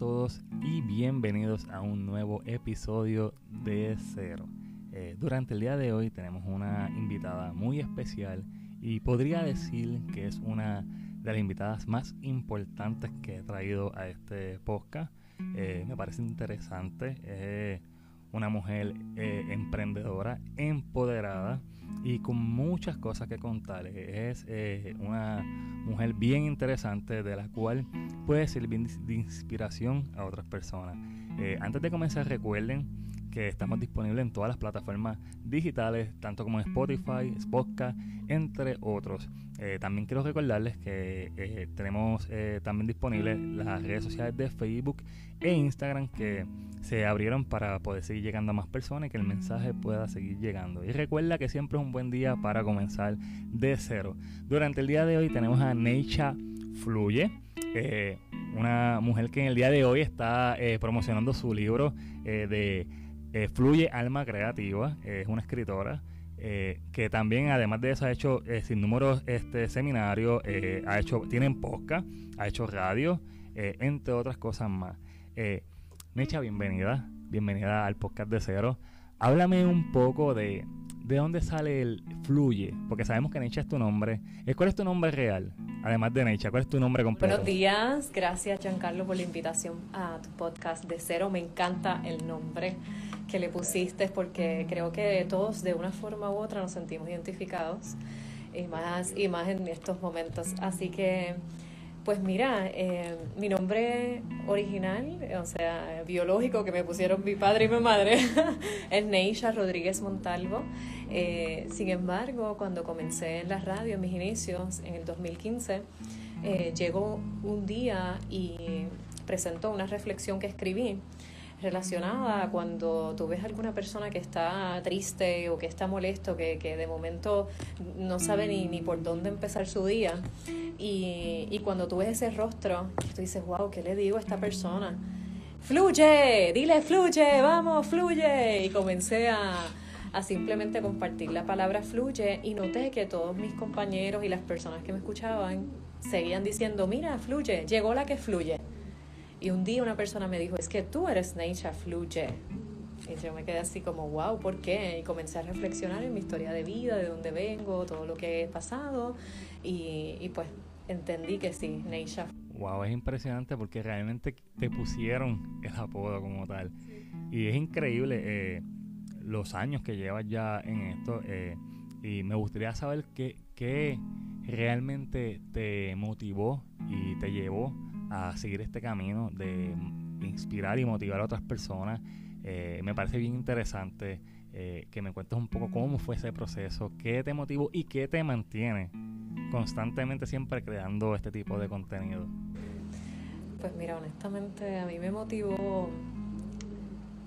todos y bienvenidos a un nuevo episodio de Cero. Eh, durante el día de hoy tenemos una invitada muy especial y podría decir que es una de las invitadas más importantes que he traído a este podcast. Eh, me parece interesante. Es una mujer eh, emprendedora, empoderada y con muchas cosas que contar. Es una mujer bien interesante de la cual puede servir de inspiración a otras personas. Eh, antes de comenzar, recuerden que estamos disponibles en todas las plataformas digitales, tanto como en Spotify, Spotify, entre otros. Eh, también quiero recordarles que eh, tenemos también disponibles las redes sociales de Facebook e Instagram que se abrieron para poder seguir llegando a más personas y que el mensaje pueda seguir llegando. Y recuerda que siempre es un buen día para comenzar de cero. Durante el día de hoy tenemos a Neisha Fluye. Eh, una mujer que en el día de hoy está eh, promocionando su libro eh, de Fluye Alma Creativa. es una escritora que también, además de eso, ha hecho sin números este, seminarios, ha hecho, tienen podcast, ha hecho radio, entre otras cosas más. Necha, bienvenida. Bienvenida al podcast de Cero. Háblame un poco de, de dónde sale el fluye, porque sabemos que Necha es tu nombre. ¿Cuál es tu nombre real? Además de Necha, ¿cuál es tu nombre completo? Buenos días, gracias Giancarlo por la invitación a tu podcast de Cero. Me encanta el nombre que le pusiste porque creo que todos de una forma u otra nos sentimos identificados y más, y más en estos momentos. Así que pues mira, eh, mi nombre original, o sea, biológico que me pusieron mi padre y mi madre, es Neisha Rodríguez Montalvo. Eh, sin embargo, cuando comencé en la radio, en mis inicios, en el 2015, eh, llegó un día y presentó una reflexión que escribí relacionada cuando tú ves a alguna persona que está triste o que está molesto, que, que de momento no sabe ni, ni por dónde empezar su día. Y, y cuando tú ves ese rostro, tú dices, wow, ¿qué le digo a esta persona? Fluye, dile fluye, vamos, fluye. Y comencé a, a simplemente compartir la palabra fluye y noté que todos mis compañeros y las personas que me escuchaban seguían diciendo, mira, fluye, llegó la que fluye. Y un día una persona me dijo, es que tú eres Neisha Fluye. Y yo me quedé así como, wow, ¿por qué? Y comencé a reflexionar en mi historia de vida, de dónde vengo, todo lo que he pasado. Y, y pues entendí que sí, Neisha. Wow, es impresionante porque realmente te pusieron el apodo como tal. Y es increíble eh, los años que llevas ya en esto. Eh, y me gustaría saber qué, qué realmente te motivó y te llevó a seguir este camino de inspirar y motivar a otras personas. Eh, me parece bien interesante eh, que me cuentes un poco cómo fue ese proceso, qué te motivó y qué te mantiene constantemente siempre creando este tipo de contenido. Pues mira, honestamente a mí me motivó,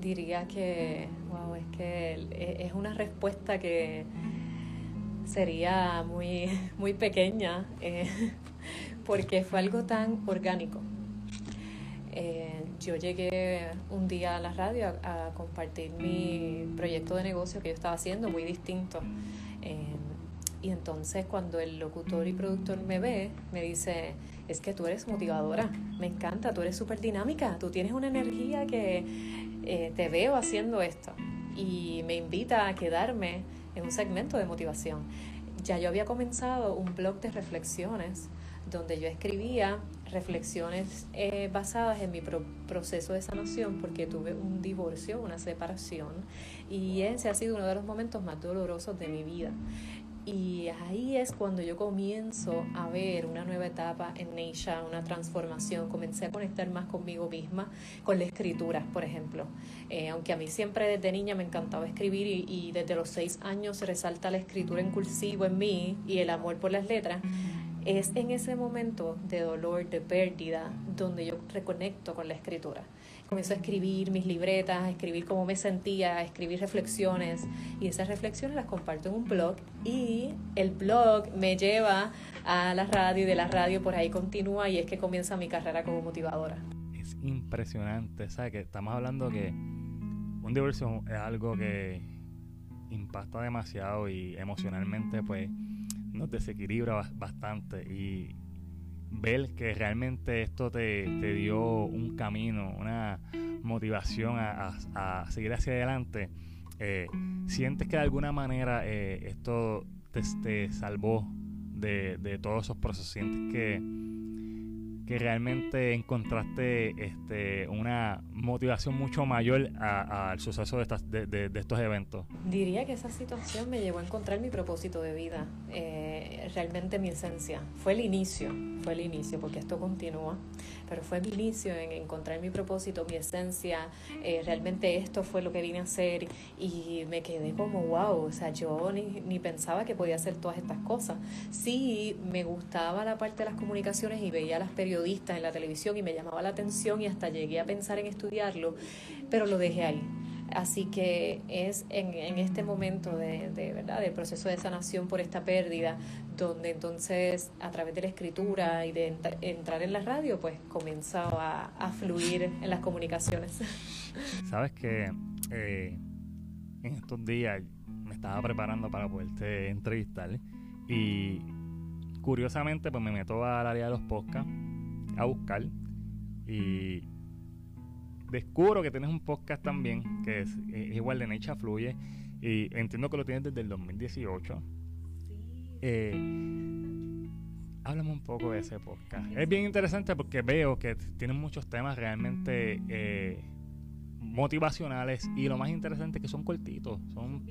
diría que, wow, es que e, es una respuesta que sería muy, muy pequeña. Eh, porque fue algo tan orgánico. Eh, yo llegué un día a la radio a, compartir mi proyecto de negocio que yo estaba haciendo, muy distinto. Eh, y entonces cuando el locutor y productor me ve, me dice, es que tú eres motivadora, me encanta, tú eres súper dinámica, tú tienes una energía que eh, te veo haciendo esto. Y me invita a quedarme en un segmento de motivación. Ya yo había comenzado un blog de reflexiones donde yo escribía reflexiones eh, basadas en mi proceso de sanación porque tuve un divorcio, una separación y ese ha sido uno de los momentos más dolorosos de mi vida. Y ahí es cuando yo comienzo a ver una nueva etapa en Neisha, una transformación. Comencé a conectar más conmigo misma, con la escritura, por ejemplo. Eh, aunque a mí siempre desde niña me encantaba escribir y, desde los seis años resalta la escritura en cursivo en mí y el amor por las letras es en ese momento de dolor, de pérdida, donde yo reconecto con la escritura. Comienzo a escribir mis libretas, a escribir cómo me sentía, a escribir reflexiones y esas reflexiones las comparto en un blog y el blog me lleva a la radio y de la radio por ahí continúa y es que comienza mi carrera como motivadora. Es impresionante, ¿sabes? Que estamos hablando que un divorcio es algo que impacta demasiado y emocionalmente pues nos desequilibra bastante y ver que realmente esto te, dio un camino, una motivación a, seguir hacia adelante, eh, ¿sientes que de alguna manera eh, esto te, salvó de, de, todos esos procesos? ¿Sientes que que realmente encontraste este, una motivación mucho mayor al suceso de, de, estos eventos? Diría que esa situación me llevó a encontrar mi propósito de vida, eh, realmente mi esencia. Fue el inicio, fue el inicio, porque esto continúa, pero fue mi inicio en encontrar mi propósito, mi esencia, eh, realmente esto fue lo que vine a hacer y me quedé como, wow, o sea, yo ni, ni pensaba que podía hacer todas estas cosas. Sí, me gustaba la parte de las comunicaciones y veía las periodistas en la televisión y me llamaba la atención y hasta llegué a pensar en estudiarlo, pero lo dejé ahí. Así que es en, en este momento de, de, ¿verdad? del proceso de sanación por esta pérdida, donde entonces a través de la escritura y de entrar en la radio, pues comienza a, a, fluir en las comunicaciones. Sabes que eh, en estos días me estaba preparando para poderte entrevistar y curiosamente pues me meto al área de los podcasts a buscar y descubro que tienes un podcast también que es, igual de Necha Fluye y entiendo que lo tienes desde el 2018. Eh, háblame un poco de ese podcast. Es bien interesante porque veo que tienen muchos temas realmente eh, motivacionales y lo más interesante es que son cortitos, son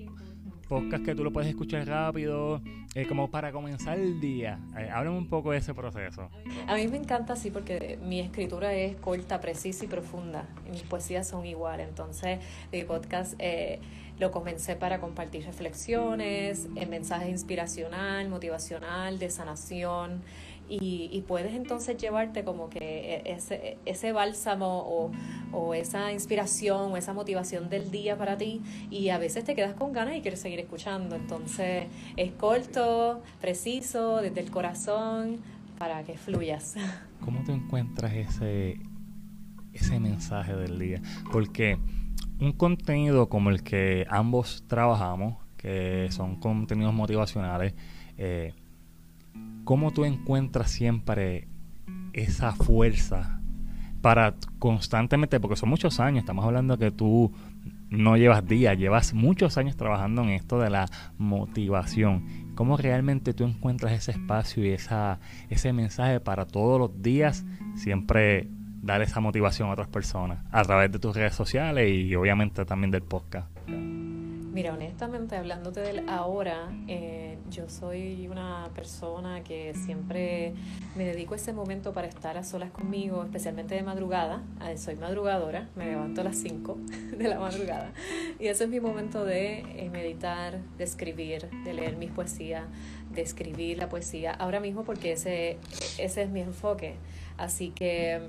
podcast que tú lo puedes escuchar rápido, eh, como para comenzar el día. Eh, háblame un poco de ese proceso. A mí me encanta así porque mi escritura es corta, precisa y profunda. Mis poesías son iguales. Entonces, mi podcast eh, lo comencé para compartir reflexiones, mensajes inspiracional, motivacional, de sanación y, puedes entonces llevarte como que e, ese, ese bálsamo o, esa inspiración o esa motivación del día para ti y a veces te quedas con ganas y quieres seguir escuchando. Entonces es corto, preciso, desde el corazón para que fluyas. ¿Cómo te encuentras ese, ese mensaje del día? Porque un contenido como el que ambos trabajamos, que son contenidos motivacionales, eh, ¿cómo tú encuentras siempre esa fuerza para constantemente, porque son muchos años, estamos hablando que tú no llevas días, llevas muchos años trabajando en esto de la motivación. ¿Cómo realmente tú encuentras ese espacio y esa, ese mensaje para todos los días siempre dar esa motivación a otras personas a través de tus redes sociales y obviamente también del podcast? Mira, honestamente, hablándote del ahora, eh, yo soy una persona que siempre me dedico ese momento para estar a solas conmigo, especialmente de madrugada. Ah, soy madrugadora, me levanto a las 5 de la madrugada. Y ese es mi momento de eh, meditar, de escribir, de leer mis poesías, de escribir la poesía. Ahora mismo porque ese, ese es mi enfoque. Así que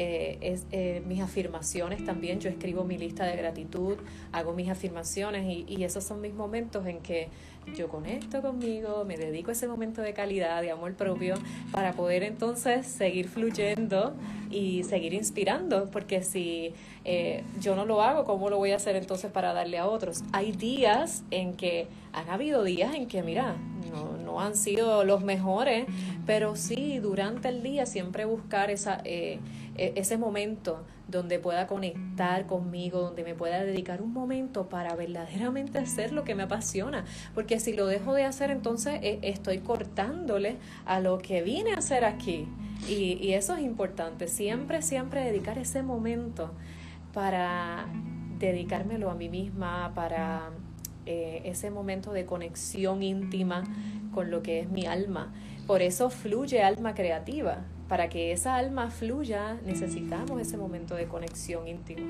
eh, es, eh, mis afirmaciones también, yo escribo mi lista de gratitud, hago mis afirmaciones y, esos son mis momentos en que yo conecto conmigo, me dedico a ese momento de calidad, de amor propio, para poder entonces seguir fluyendo y seguir inspirando, porque si eh, yo no lo hago, ¿cómo lo voy a hacer entonces para darle a otros? Hay días en que, han habido días en que, mira, no, no han sido los mejores, pero sí, durante el día siempre buscar esa, eh, ese momento donde pueda conectar conmigo, donde me pueda dedicar un momento para verdaderamente hacer lo que me apasiona. Porque si lo dejo de hacer, entonces eh, estoy cortándole a lo que vine a hacer aquí. Y, y eso es importante, siempre, siempre dedicar ese momento para dedicármelo a mí misma, para eh, ese momento de conexión íntima con lo que es mi alma. Por eso fluye alma creativa. Para que esa alma fluya necesitamos ese momento de conexión íntima.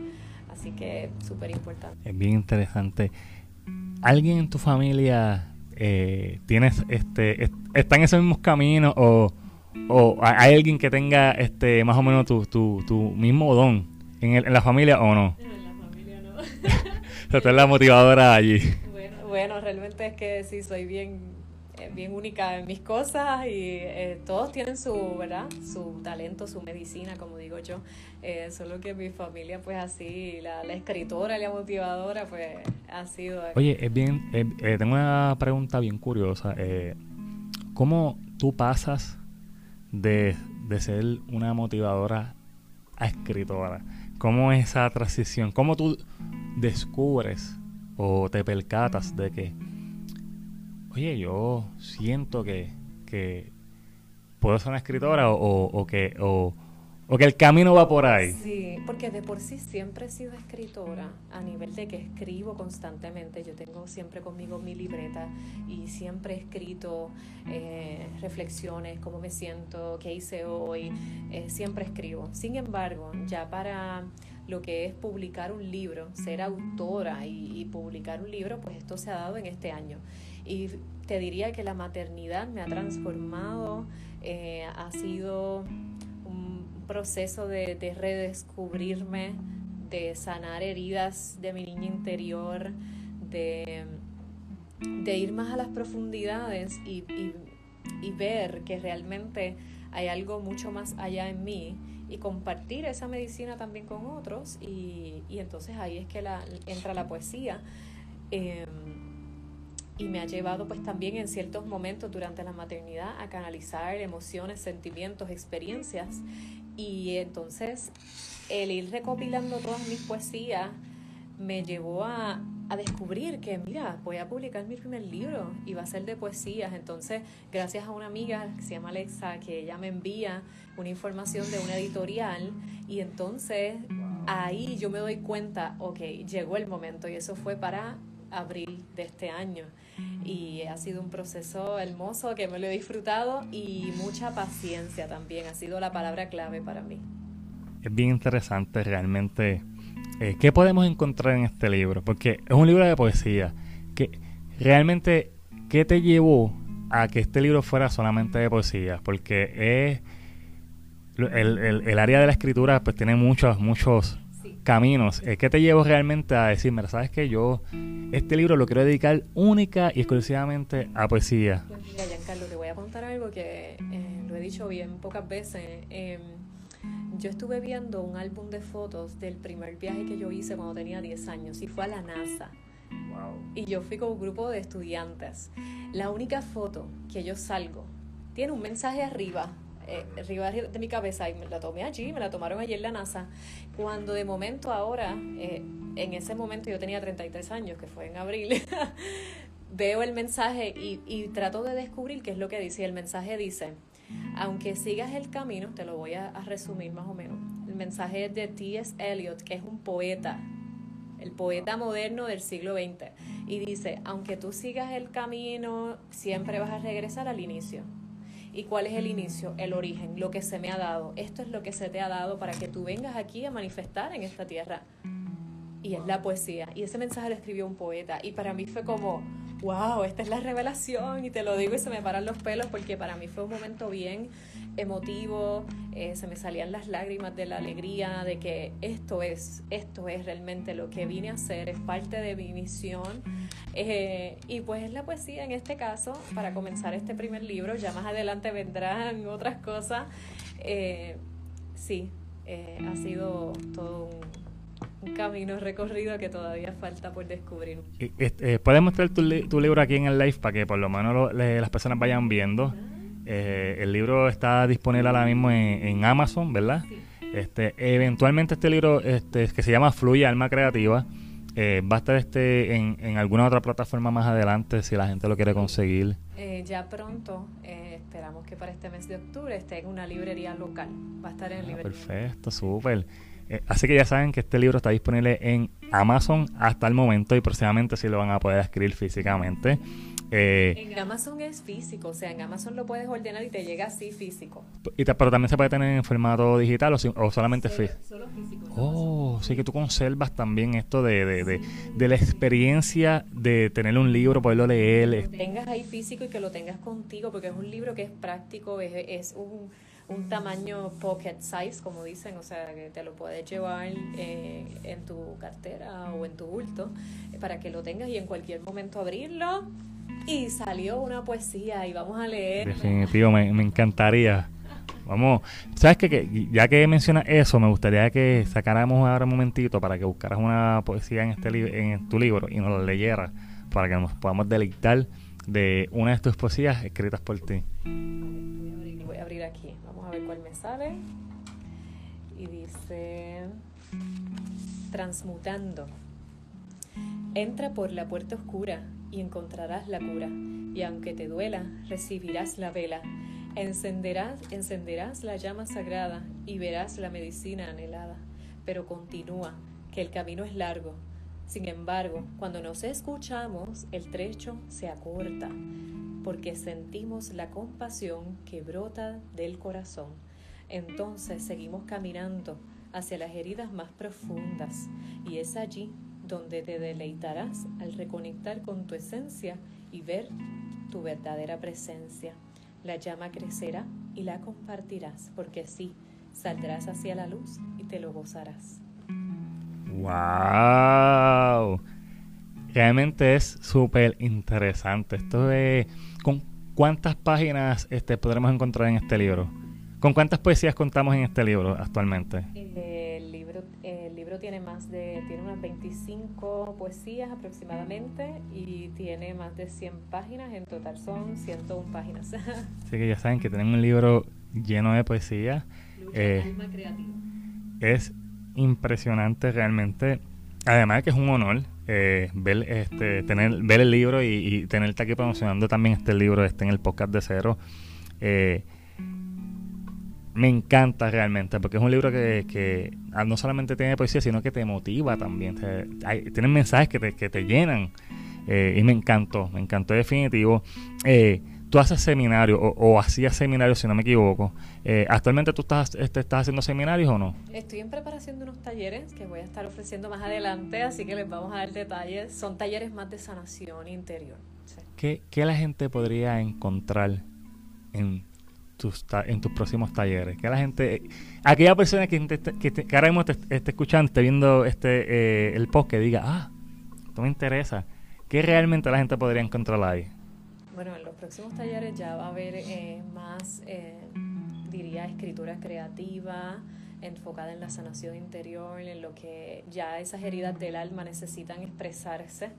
Así que súper importante. Es bien interesante. ¿Alguien en tu familia eh, tienes este está en esos mismos caminos o, o hay alguien que tenga este más o menos tu, tu, tu mismo don en, en la familia o no? En la familia no. o sea, la motivadora allí. Bueno, realmente es que sí, soy bien, bien única en mis cosas y eh, todos tienen su, ¿verdad? Su talento, su medicina, como digo yo. Eh, solo que mi familia, pues así, la, escritora y la motivadora, pues ha sido... Oye, es bien, tengo una pregunta bien curiosa. ¿Cómo tú pasas de, de ser una motivadora a escritora? ¿Cómo es esa transición? ¿Cómo tú descubres o te percatas de que, oye, yo siento que, que puedo ser una escritora o, o que... O, que el camino va por ahí. Sí, porque de por sí siempre he sido escritora, a nivel de que escribo constantemente. Yo tengo siempre conmigo mi libreta y siempre he escrito eh, reflexiones, cómo me siento, qué hice hoy, eh, siempre escribo. Sin embargo, ya para lo que es publicar un libro, ser autora y, publicar un libro, pues esto se ha dado en este año. Y te diría que la maternidad me ha transformado, eh, ha sido proceso de, redescubrirme, de sanar heridas de mi niña interior, de, ir más a las profundidades y, ver que realmente hay algo mucho más allá en mí y compartir esa medicina también con otros y, entonces ahí es que la, entra la poesía. Em, y me ha llevado pues también en ciertos momentos durante la maternidad a canalizar emociones, sentimientos, experiencias y entonces el ir recopilando todas mis poesías me llevó a, descubrir que, mira, voy a publicar mi primer libro y va a ser de poesías. Entonces, gracias a una amiga que se llama Alexa, que ella me envía una información de una editorial y entonces ahí yo me doy cuenta, ok, llegó el momento y eso fue para abril de este año. Y ha sido un proceso hermoso que me lo he disfrutado y mucha paciencia también ha sido la palabra clave para mí. Es bien interesante realmente. Eh, ¿Qué podemos encontrar en este libro? Porque es un libro de poesía. Que realmente, ¿qué te llevó a que este libro fuera solamente de poesía? Porque es el, el, área de la escritura pues tiene muchos, muchos caminos. es que te llevo realmente a decir, mira, sabes que yo este libro lo quiero dedicar única y exclusivamente a poesía? Pues mira, Giancarlo, te voy a contar algo que eh, lo he dicho bien pocas veces. Em, yo estuve viendo un álbum de fotos del primer viaje que yo hice cuando tenía 10 años y fue a la NASA. Y yo fui con un grupo de estudiantes. La única foto que yo salgo tiene un mensaje arriba eh, arriba de mi cabeza y me la tomé allí, me la tomaron allí en la NASA, cuando de momento ahora, eh, en ese momento yo tenía 33 años, que fue en abril, veo el mensaje y, y trato de descubrir qué es lo que dice. el mensaje dice, aunque sigas el camino, te lo voy a, a resumir más o menos. El mensaje es de T.S. Eliot, que es un poeta el poeta moderno del siglo XX, y dice, aunque tú sigas el camino, siempre vas a regresar al inicio. ¿Y cuál es el inicio? El origen, lo que se me ha dado. Esto es lo que se te ha dado para que tú vengas aquí a manifestar en esta tierra. Y es la poesía. Y ese mensaje lo escribió un poeta. Y para mí fue como, wow, esta es la revelación. Y te lo digo y se me paran los pelos porque para mí fue un momento bien emotivo, eh, se me salían las lágrimas de la alegría de que esto es, esto es realmente lo que vine a hacer, es parte de mi misión. Eh, y pues es la poesía en este caso, para comenzar este primer libro, ya más adelante vendrán otras cosas. Eh, sí, ha sido todo un, camino recorrido que todavía falta por descubrir. ¿Puedes mostrar tu, tu, libro aquí en el live para que por lo menos las personas vayan viendo? Eh, el libro está disponible ahora mismo en, Amazon, ¿verdad? Este, eventualmente este libro este, que se llama Fluye Alma Creativa eh, va a estar este en, alguna otra plataforma más adelante si la gente lo quiere conseguir. Eh, ya pronto, esperamos que para este mes de octubre esté en una librería local. Va a estar en ah, librería. Perfecto, súper. así que ya saben que este libro está disponible en Amazon hasta el momento y próximamente sí lo van a poder adquirir físicamente. Eh, en Amazon es físico, o sea, en Amazon lo puedes ordenar y te llega así físico. Y pero también se puede tener en formato digital o, solamente físico. Solo físico. Oh, sí que tú conservas también esto de, de, de, la experiencia de tener un libro, poderlo leer. Que lo tengas ahí físico y que lo tengas contigo, porque es un libro que es práctico, es, es un, un tamaño pocket size, como dicen, o sea, que te lo puedes llevar eh, en tu cartera o en tu bulto para que lo tengas y en cualquier momento abrirlo y salió una poesía y vamos a leer. Definitivo, me, encantaría. Vamos, ¿sabes qué? Ya que mencionas eso, me gustaría que sacáramos ahora un momentito para que buscaras una poesía en, este en tu libro y nos la leyeras para que nos podamos deleitar de una de tus poesías escritas por ti. Voy a abrir, aquí. Vamos a ver cuál me sale. Y dice, transmutando. Entra por la puerta oscura y encontrarás la cura. Y aunque te duela, recibirás la vela. Encenderás, encenderás la llama sagrada y verás la medicina anhelada. Pero continúa, que el camino es largo. Sin embargo, cuando nos escuchamos, el trecho se acorta, porque sentimos la compasión que brota del corazón. Entonces seguimos caminando hacia las heridas más profundas y es allí donde te deleitarás al reconectar con tu esencia y ver tu verdadera presencia. La llama crecerá y la compartirás, porque sí, saldrás hacia la luz y te lo gozarás. ¡Wow! Realmente es súper interesante. Esto de ¿Con cuántas páginas este, podremos encontrar en este libro? ¿Con cuántas poesías contamos en este libro actualmente? El libro, el libro tiene más de, tiene unas 25 poesías aproximadamente y tiene más de 100 páginas, en total son 101 páginas. Así que ya saben que tenemos un libro lleno de poesía. Eh, alma creativa. Es impresionante realmente. Además de que es un honor eh, ver este tener ver el libro y, y, tenerte aquí promocionando también este libro este en el podcast de cero eh, me encanta realmente, porque es un libro que, ah, no solamente tiene poesía, sino que te motiva también. tienen mensajes que te, que te llenan. Eh, y me encantó, me encantó definitivo. Eh, tú haces seminarios o, hacías seminarios, si no me equivoco. Eh, ¿Actualmente tú estás, este, estás haciendo seminarios o no? Estoy en preparación de unos talleres que voy a estar ofreciendo más adelante, así que les vamos a dar detalles. Son talleres más de sanación interior. ¿Qué, ¿Qué la gente podría encontrar en en tus próximos talleres? Que la gente, aquella persona que, que, ahora mismo te, esté escuchando, esté viendo este eh, el post, que diga, ah, esto me interesa, ¿qué realmente la gente podría encontrar ahí? Bueno, en los próximos talleres ya va a haber eh, más, eh, diría, escritura creativa, enfocada en la sanación interior, en lo que ya esas heridas del alma necesitan expresarse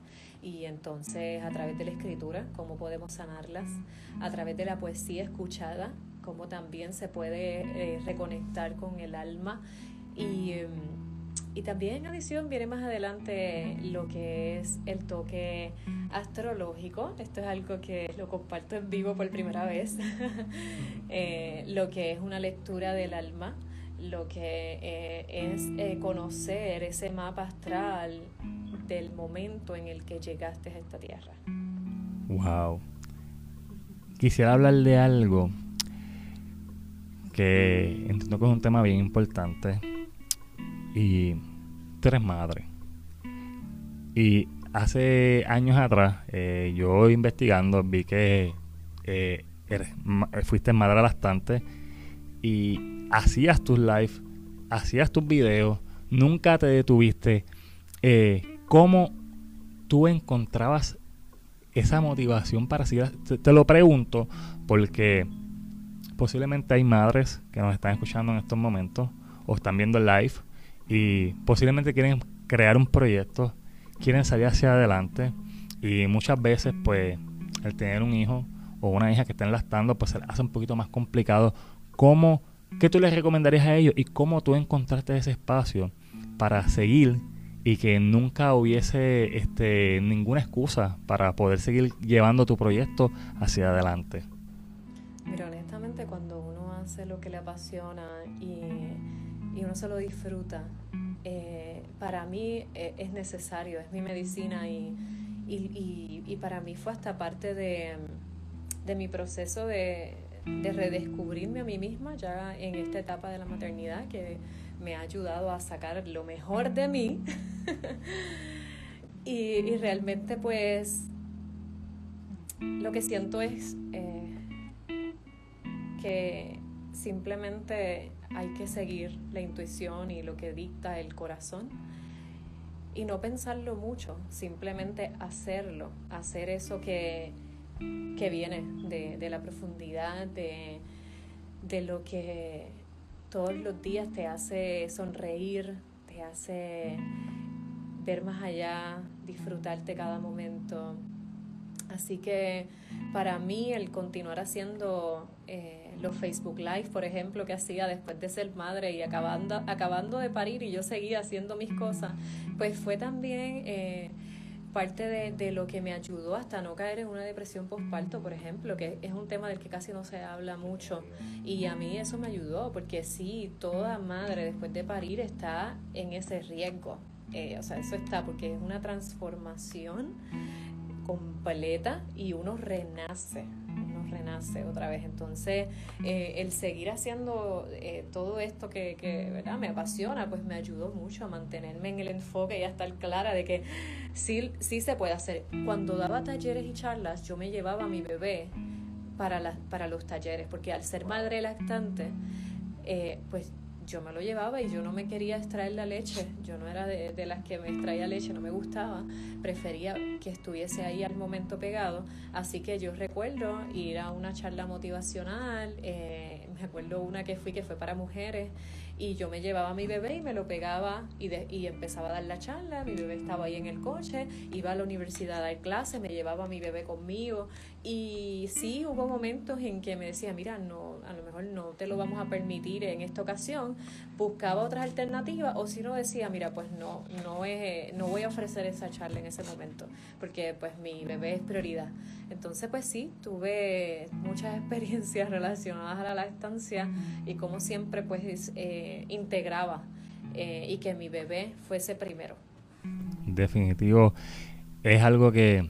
y entonces a través de la escritura, cómo podemos sanarlas, a través de la poesía escuchada, cómo también se puede eh, reconectar con el alma y, em, y también en adición viene más adelante lo que es el toque astrológico. Esto es algo que lo comparto en vivo por primera vez. Eh, lo que es una lectura del alma, lo que eh, es conocer ese mapa astral del momento en el que llegaste a esta tierra. Wow. Quisiera hablar de algo que entiendo que es un tema bien importante. Y tú eres madre. Y hace años atrás, eh, yo investigando, vi que eh, fuiste madre bastante y hacías tus live, hacías tus videos, nunca te detuviste. Eh, ¿Cómo tú encontrabas esa motivación para seguir? te lo pregunto porque posiblemente hay madres que nos están escuchando en estos momentos o están viendo live y posiblemente quieren crear un proyecto, quieren salir hacia adelante y muchas veces pues el tener un hijo o una hija que estén lastando pues se hace un poquito más complicado. ¿Cómo, ¿Qué tú les recomendarías a ellos y cómo tú encontraste ese espacio para seguir y que nunca hubiese este, ninguna excusa para poder seguir llevando tu proyecto hacia adelante? Mira, honestamente, cuando uno hace lo que le apasiona y, uno se lo disfruta, eh, para mí eh, es necesario, es mi medicina y, para mí fue hasta parte de, mi proceso de, redescubrirme a mí misma ya en esta etapa de la maternidad que me ha ayudado a sacar lo mejor de mí. y, realmente pues lo que siento es... Eh, que simplemente hay que seguir la intuición y lo que dicta el corazón y no pensarlo mucho, simplemente hacerlo, hacer eso que, viene de, la profundidad, de, de lo que todos los días te hace sonreír, te hace ver más allá, disfrutarte cada momento. Así que para mí el continuar haciendo eh, los Facebook Live, por ejemplo, que hacía después de ser madre y acabando, acabando de parir y yo seguía haciendo mis cosas, pues fue también eh, parte de, de, lo que me ayudó hasta no caer en una depresión postparto, por ejemplo, que es un tema del que casi no se habla mucho. Y a mí eso me ayudó, porque sí, toda madre después de parir está en ese riesgo. Eh, o sea, eso está, porque es una transformación completa y uno renace, uno renace otra vez. Entonces, eh, el seguir haciendo eh, todo esto que, que ¿verdad? me apasiona, pues me ayudó mucho a mantenerme en el enfoque y a estar clara de que sí, sí se puede hacer. Cuando daba talleres y charlas, yo me llevaba a mi bebé para, para los talleres, porque al ser madre lactante, eh, pues yo me lo llevaba y yo no me quería extraer la leche, yo no era de, de, las que me extraía leche, no me gustaba, prefería que estuviese ahí al momento pegado, así que yo recuerdo ir a una charla motivacional, eh, me acuerdo una que fui que fue para mujeres y yo me llevaba a mi bebé y me lo pegaba y, y empezaba a dar la charla, mi bebé estaba ahí en el coche, iba a la universidad a dar clases, me llevaba a mi bebé conmigo. Y sí hubo momentos en que me decía, mira, no, a lo mejor no te lo vamos a permitir en esta ocasión, buscaba otras alternativas o si no decía, mira, pues no, no, es, no voy a ofrecer esa charla en ese momento porque pues mi bebé es prioridad. Entonces pues sí, tuve muchas experiencias relacionadas a la lactancia y como siempre pues eh, integraba eh, y que mi bebé fuese primero. Definitivo, es algo que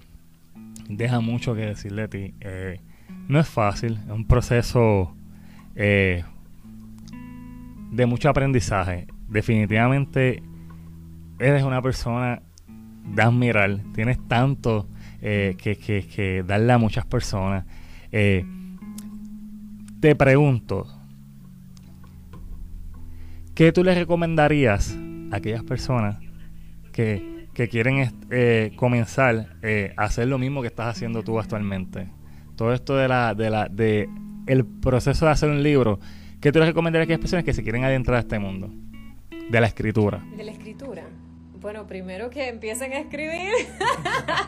deja mucho que decirle a ti. Eh, no es fácil, es un proceso eh, de mucho aprendizaje. Definitivamente eres una persona de admirar, tienes tanto que, que, que, darle a muchas personas. Te pregunto, ¿qué tú le recomendarías a aquellas personas que, que quieren eh, comenzar eh, a hacer lo mismo que estás haciendo tú actualmente? Todo esto de la, de la, de el proceso de hacer un libro, ¿qué tú le recomendarías a aquellas personas que se quieren adentrar a este mundo? De la escritura. De la escritura. Bueno, primero que empiecen a escribir,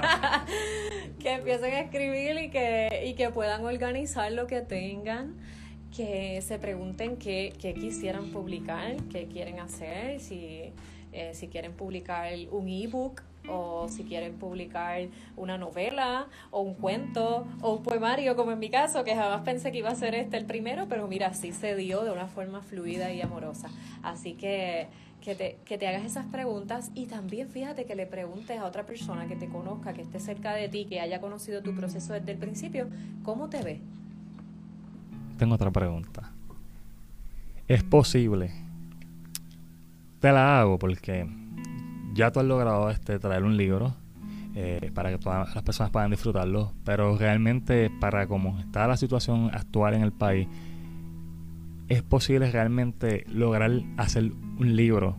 que empiecen a escribir y que, y que puedan organizar lo que tengan, que se pregunten qué, qué quisieran publicar, qué quieren hacer, si, eh, si quieren publicar un ebook o si quieren publicar una novela o un cuento o un poemario, como en mi caso, que jamás pensé que iba a ser este el primero, pero mira, sí se dio de una forma fluida y amorosa. Así que que te, que te hagas esas preguntas y también fíjate que le preguntes a otra persona que te conozca, que esté cerca de ti, que haya conocido tu proceso desde el principio, ¿cómo te ve? Tengo otra pregunta. ¿Es posible? Te la hago porque ya tú has logrado este, traer un libro eh, para que todas las personas puedan disfrutarlo, pero realmente para cómo está la situación actual en el país, es posible realmente lograr hacer un libro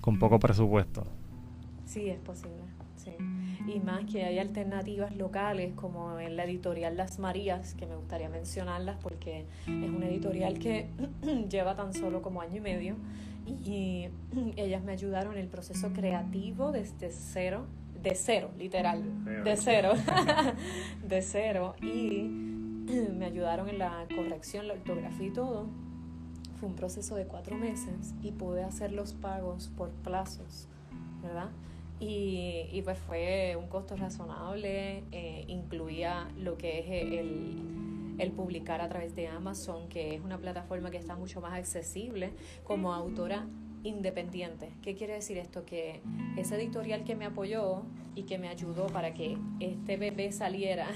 con poco presupuesto. Sí, es posible. Y más que hay alternativas locales como en la editorial Las Marías, que me gustaría mencionarlas porque es una editorial que lleva tan solo como año y medio y ellas me ayudaron en el proceso creativo desde cero, de cero, literal, de cero, de cero y me ayudaron en la corrección, la ortografía y todo fue un proceso de cuatro meses y pude hacer los pagos por plazos, ¿verdad? Y, pues fue un costo razonable, eh, incluía lo que es el, el publicar a través de Amazon, que es una plataforma que está mucho más accesible como autora independiente. ¿Qué quiere decir esto? Que ese editorial que me apoyó y que me ayudó para que este bebé saliera,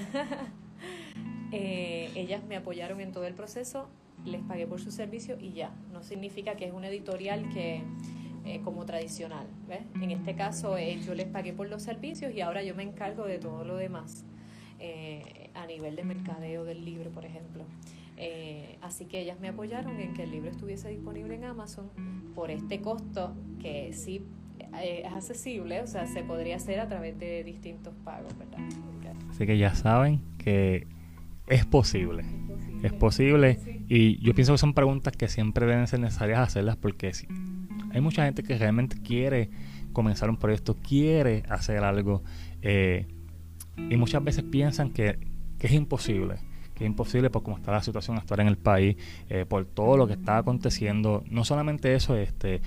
eh, ellas me apoyaron en todo el proceso les pagué por su servicio y ya. No significa que es una editorial que eh, como tradicional. ¿ves? En este caso eh, yo les pagué por los servicios y ahora yo me encargo de todo lo demás eh, a nivel de mercadeo del libro, por ejemplo. Eh, así que ellas me apoyaron en que el libro estuviese disponible en Amazon por este costo que sí eh, es accesible, o sea, se podría hacer a través de distintos pagos, ¿verdad? Así que ya saben que es posible. Es posible y yo pienso que son preguntas que siempre deben ser necesarias hacerlas porque si, hay mucha gente que realmente quiere comenzar un proyecto, quiere hacer algo eh, y muchas veces piensan que, que, es imposible, que es imposible por cómo está la situación actual en el país, eh, por todo lo que está aconteciendo. No solamente eso, este,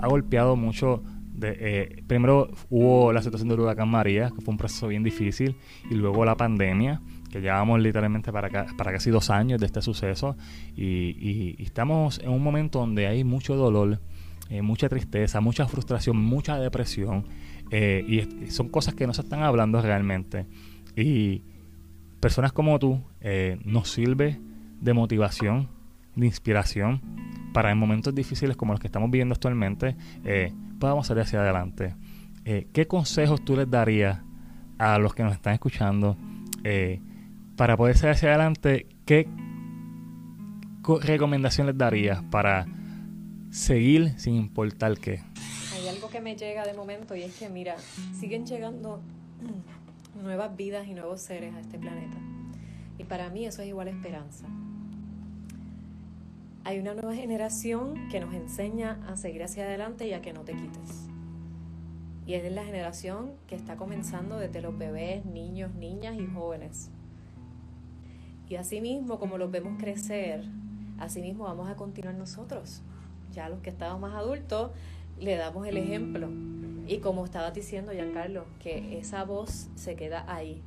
ha golpeado mucho. De, eh, primero hubo la situación del huracán María, que fue un proceso bien difícil, y luego la pandemia, que llevamos literalmente para, para casi dos años de este suceso, y, estamos en un momento donde hay mucho dolor, eh, mucha tristeza, mucha frustración, mucha depresión, y son cosas que no se están hablando realmente. Y personas como tú eh, nos sirve de motivación, de inspiración para en momentos difíciles como los que estamos viviendo actualmente eh, podamos salir hacia adelante. Eh, ¿Qué consejos tú les darías a los que nos están escuchando eh, para poder salir hacia adelante? ¿Qué recomendación les darías para seguir sin importar qué? Hay algo que me llega de momento y es que, mira, siguen llegando nuevas vidas y nuevos seres a este planeta. Y para mí eso es igual a esperanza. Hay una nueva generación que nos enseña a seguir hacia adelante y a que no te quites. Y es la generación que está comenzando desde los bebés, niños, niñas y jóvenes. Y así mismo, como los vemos crecer, así mismo vamos a continuar nosotros. Ya los que estamos más adultos, le damos el ejemplo. Y como estaba diciendo Giancarlo, que esa voz se queda ahí,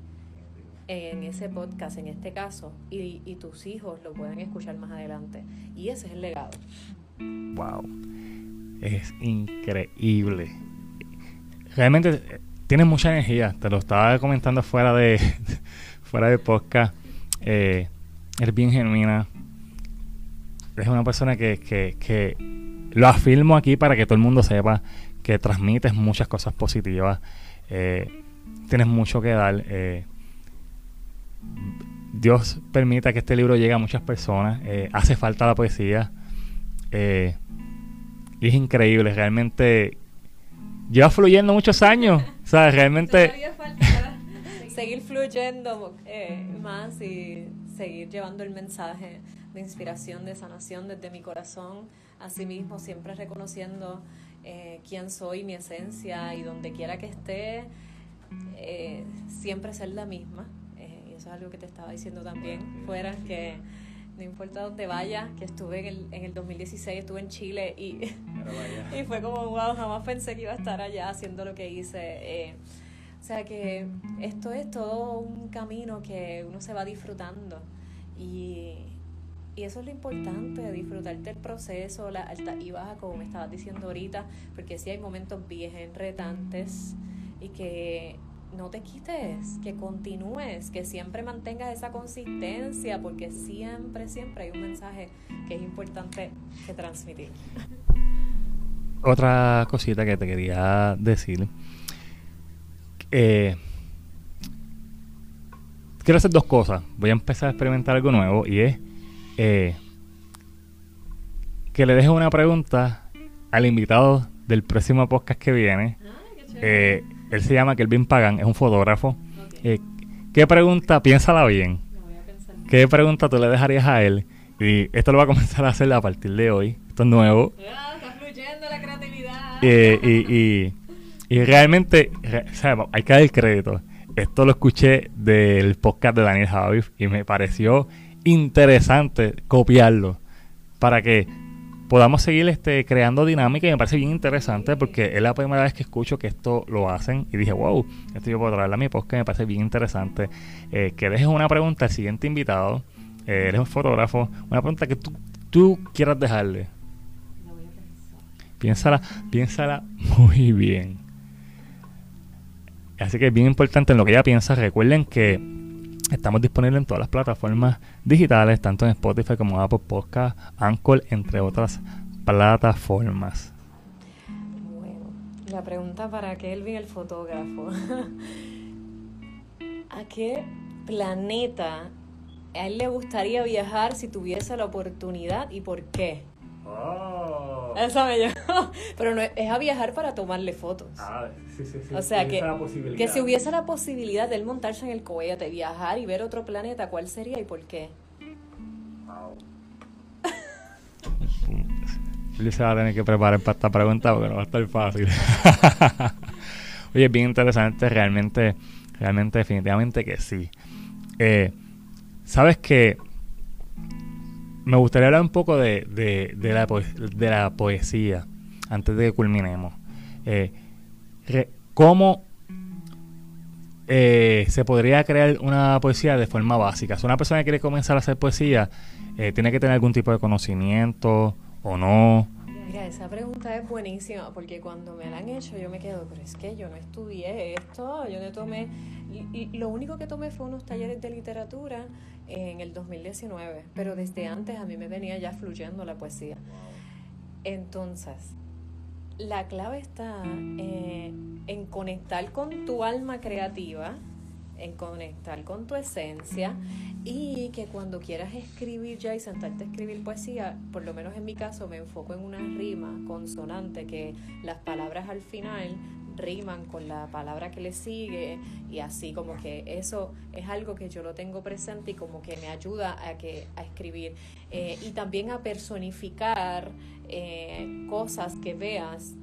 en ese podcast, en este caso, y, y tus hijos lo pueden escuchar más adelante. Y ese es el legado. Wow. Es increíble. Realmente eh, tienes mucha energía. Te lo estaba comentando fuera de, fuera de podcast. Eh, eres bien genuina. Es una persona que, que, que lo afirmo aquí para que todo el mundo sepa que transmites muchas cosas positivas. Eh, tienes mucho que dar. Eh, Dios permita que este libro llegue a muchas personas. Eh, hace falta la poesía. y es increíble, realmente. Lleva fluyendo muchos años. O sea, realmente. seguir fluyendo más y seguir llevando el mensaje de inspiración, de sanación desde mi corazón Asimismo, siempre reconociendo eh, quién soy, mi esencia y donde quiera que esté, eh, siempre ser la misma. Eh, y eso es algo que te estaba diciendo también fuera, que no importa dónde vaya, que estuve en el, en el 2016, estuve en Chile y, y fue como, wow, jamás pensé que iba a estar allá haciendo lo que hice. o sea que esto es todo un camino que uno se va disfrutando y, y eso es lo importante, disfrutarte el proceso, la alta y baja, como me estabas diciendo ahorita, porque sí hay momentos bien retantes y que no te quites, que continúes, que siempre mantengas esa consistencia, porque siempre, siempre hay un mensaje que es importante que transmitir. Otra cosita que te quería decir. Eh, quiero hacer dos cosas. Voy a empezar a experimentar algo nuevo y es eh, que le deje una pregunta al invitado del próximo podcast que viene. Eh, él se llama Kelvin Pagan, es un fotógrafo. Eh, ¿Qué pregunta? Piénsala bien. ¿Qué pregunta tú le dejarías a él? Y esto lo va a comenzar a hacer a partir de hoy. Esto es nuevo. Ah, está fluyendo la creatividad. y, y, realmente, hay que dar el crédito. Esto lo escuché del podcast de Daniel Javif y me pareció interesante copiarlo para que podamos seguir este, creando dinámica y me parece bien interesante porque es la primera vez que escucho que esto lo hacen y dije, wow, esto yo puedo traerlo a mi podcast, me parece bien interesante. Eh, que dejes una pregunta al siguiente invitado, eh, eres un fotógrafo, una pregunta que tú, tú quieras dejarle. Piénsala, piénsala muy bien. Así que es bien importante en lo que ella piensa. Recuerden que Estamos disponibles en todas las plataformas digitales, tanto en Spotify como Apple Podcast, Anchor, entre otras plataformas. Bueno, la pregunta para Kelvin, el fotógrafo. ¿A qué planeta a él le gustaría viajar si tuviese la oportunidad y por qué? Oh. Eso me llegó. Pero no, es a viajar para tomarle fotos. Ah, sí, sí, sí. O sea, que, que si hubiese la posibilidad de él montarse en el cohete, viajar y ver otro planeta, ¿cuál sería y por qué? Wow. Va a tener que preparar para esta pregunta porque no va a estar fácil. Oye, es bien interesante, realmente, realmente, definitivamente que sí. Eh, sabes que me gustaría hablar un poco de, de, la, de la poesía antes de que culminemos. Eh, ¿Cómo eh, se podría crear una poesía de forma básica? Si una persona que quiere comenzar a hacer poesía, eh, ¿tiene que tener algún tipo de conocimiento o no? Mira, esa pregunta es buenísima porque cuando me la han hecho yo me quedo, pero es que yo no estudié esto, yo no tomé, y, lo único que tomé fue unos talleres de literatura en el 2019, pero desde antes a mí me venía ya fluyendo la poesía. Entonces, la clave está eh, en conectar con tu alma creativa, en conectar con tu esencia y que cuando quieras escribir ya y sentarte a escribir poesía, por lo menos en mi caso me enfoco en una rima consonante que las palabras al final riman con la palabra que le sigue y así como que eso es algo que yo lo tengo presente y como que me ayuda a, que, a escribir eh, y también a personificar eh, cosas que veas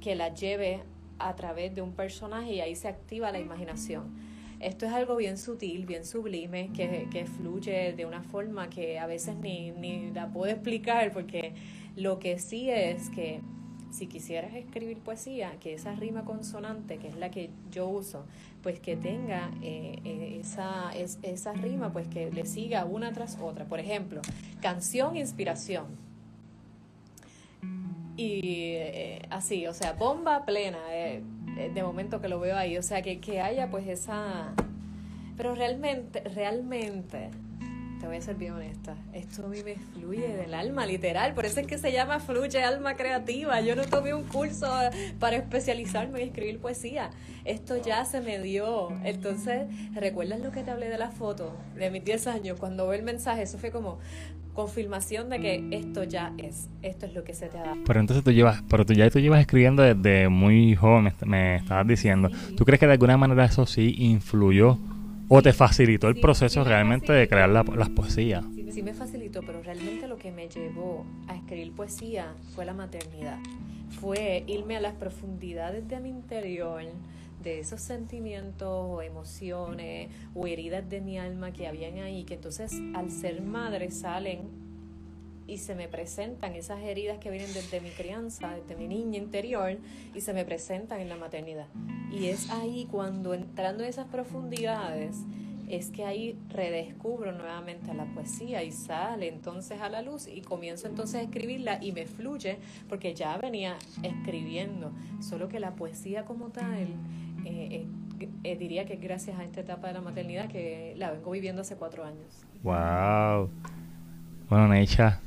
que las lleve a través de un personaje y ahí se activa la imaginación. Esto es algo bien sutil, bien sublime, que, que fluye de una forma que a veces ni, ni la puedo explicar, porque lo que sí es que si quisieras escribir poesía, que esa rima consonante, que es la que yo uso, pues que tenga eh, eh, esa, esa rima, pues que le siga una tras otra. Por ejemplo, canción, inspiración. Y eh, así, o sea, bomba plena. De momento que lo veo ahí. O sea, que, que haya pues esa... Pero realmente, realmente, te voy a ser bien honesta, esto a mí me fluye del alma, literal. Por eso es que se llama Fluye Alma Creativa. Yo no tomé un curso para especializarme en escribir poesía. Esto ya se me dio. Entonces, ¿recuerdas lo que te hablé de la foto de mis 10 años? Cuando ve el mensaje, eso fue como, confirmación de que esto ya es, esto es lo que se te dado. Pero entonces tú llevas, pero tú ya tú llevas escribiendo desde muy joven, me, estabas diciendo. ¿Tú crees que de alguna manera eso sí influyó o te facilitó el proceso realmente de crear las poesías? Sí, me facilitó, pero realmente lo que me llevó a escribir poesía fue la maternidad. Fue irme a las profundidades de mi interior de esos sentimientos o emociones o heridas de mi alma que habían ahí, que entonces al ser madre salen y se me presentan esas heridas que vienen desde mi crianza, desde mi niña interior, y se me presentan en la maternidad. Y es ahí cuando entrando en esas profundidades, es que ahí redescubro nuevamente la poesía y sale entonces a la luz y comienzo entonces a escribirla y me fluye porque ya venía escribiendo, solo que la poesía como tal eh, eh, eh, diría que gracias a esta etapa de la maternidad que la vengo viviendo hace cuatro años. ¡Wow! Bueno, Necha,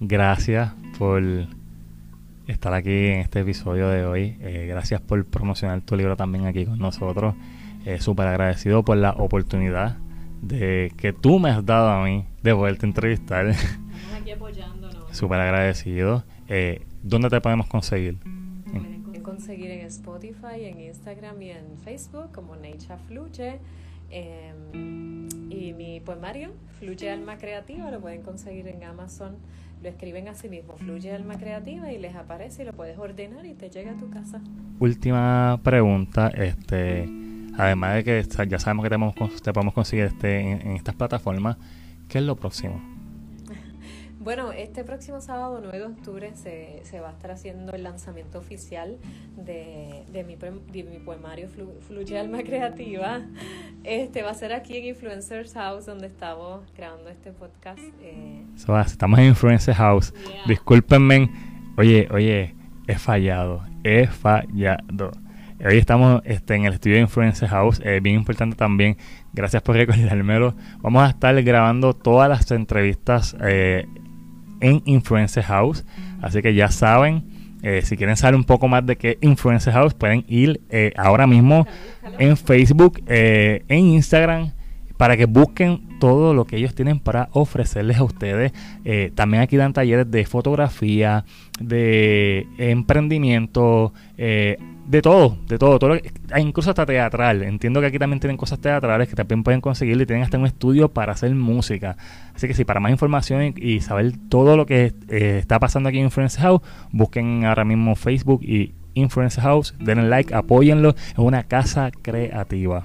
gracias por estar aquí en este episodio de hoy. gracias por promocionar tu libro también aquí con nosotros. Súper agradecido por la oportunidad de que tú me has dado a mí de poderte entrevistar. Estamos aquí apoyándonos. Súper agradecido. ¿Dónde te podemos conseguir? conseguir en Spotify, en Instagram y en Facebook como Necha Fluche. Y mi poemario, Fluye Alma Creativa, lo pueden conseguir en Amazon. Lo escriben así mismo, Fluye Alma Creativa, y les aparece y lo puedes ordenar y te llega a tu casa. Última pregunta, este, además de que ya sabemos que te, te podemos conseguir este, en estas plataformas, ¿qué es lo próximo? Bueno, este próximo sábado 9 de octubre se, se va a estar haciendo el lanzamiento oficial de, de, mi, mi poemario Fluye Alma Creativa. Este va a ser aquí en Influencers House, donde estamos grabando este podcast. Eh. estamos en Influencers House. Discúlpenme. Oye, oye, he fallado. He fallado. Hoy estamos este, en el estudio de Influencer House, eh, bien importante también, gracias por recordármelo. Vamos a estar grabando todas las entrevistas eh, en Influencer House. Así que ya saben, eh, si quieren saber un poco más de qué Influencer House, pueden ir eh, ahora mismo en Facebook, eh, en Instagram, para que busquen todo lo que ellos tienen para ofrecerles a ustedes. también aquí dan talleres de fotografía, de emprendimiento, de todo, de todo, todo incluso hasta teatral. Entiendo que aquí también tienen cosas teatrales que también pueden conseguir y tienen hasta un estudio para hacer música. Así que si para más información y, saber todo lo que eh, está pasando aquí en Influence House, busquen ahora mismo Facebook y Influence House, denle like, apóyenlo, es una casa creativa.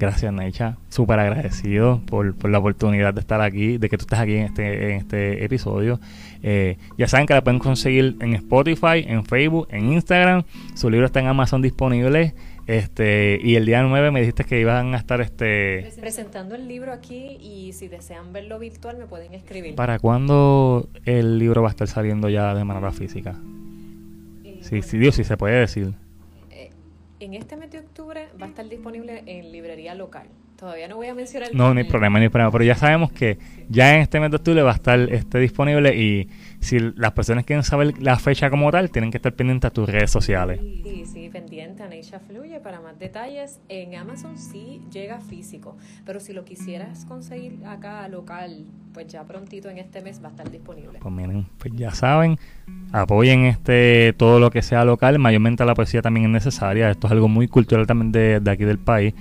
Gracias, Necha. Súper agradecido por, por, la oportunidad de estar aquí, de que tú estés aquí en este, en este episodio. Eh, ya saben que la pueden conseguir en Spotify, en Facebook, en Instagram. Su libro está en Amazon disponible. Este, y el día 9 me dijiste que iban a estar este presentando el libro aquí y si desean verlo virtual me pueden escribir. ¿Para cuándo el libro va a estar saliendo ya de manera física? Eh, sí, sí, Dios, sí se puede decir. En este mes de octubre va a estar disponible en librería local. Todavía no voy a mencionar. No, no hay problema, hay problema. Pero ya sabemos que ya en este mes de octubre va a estar este disponible y si las personas quieren saber la fecha como tal, tienen que estar pendientes a tus redes sociales. Sí, sí, pendiente a Neisha Fluye para más detalles. En Amazon sí llega físico, pero si lo quisieras conseguir acá local, pues ya prontito en este mes va a estar disponible. Pues miren, pues ya saben, apoyen este todo lo que sea local, mayormente la poesía también es necesaria. Esto es algo muy cultural también de, de aquí del país.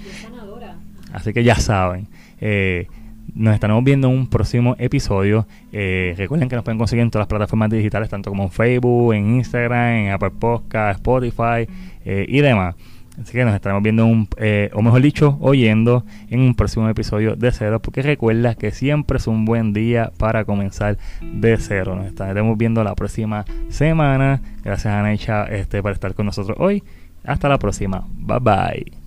Así que ya saben. Eh, nos estaremos viendo en un próximo episodio. Eh, recuerden que nos pueden conseguir en todas las plataformas digitales, tanto como en Facebook, en Instagram, en Apple Podcast, Spotify eh, y demás. Así que nos estaremos viendo, un, o mejor dicho, oyendo en un próximo episodio de cero. Porque recuerda que siempre es un buen día para comenzar de cero. Nos estaremos viendo la próxima semana. Gracias, a Necha, este, por estar con nosotros hoy. Hasta la próxima. Bye bye.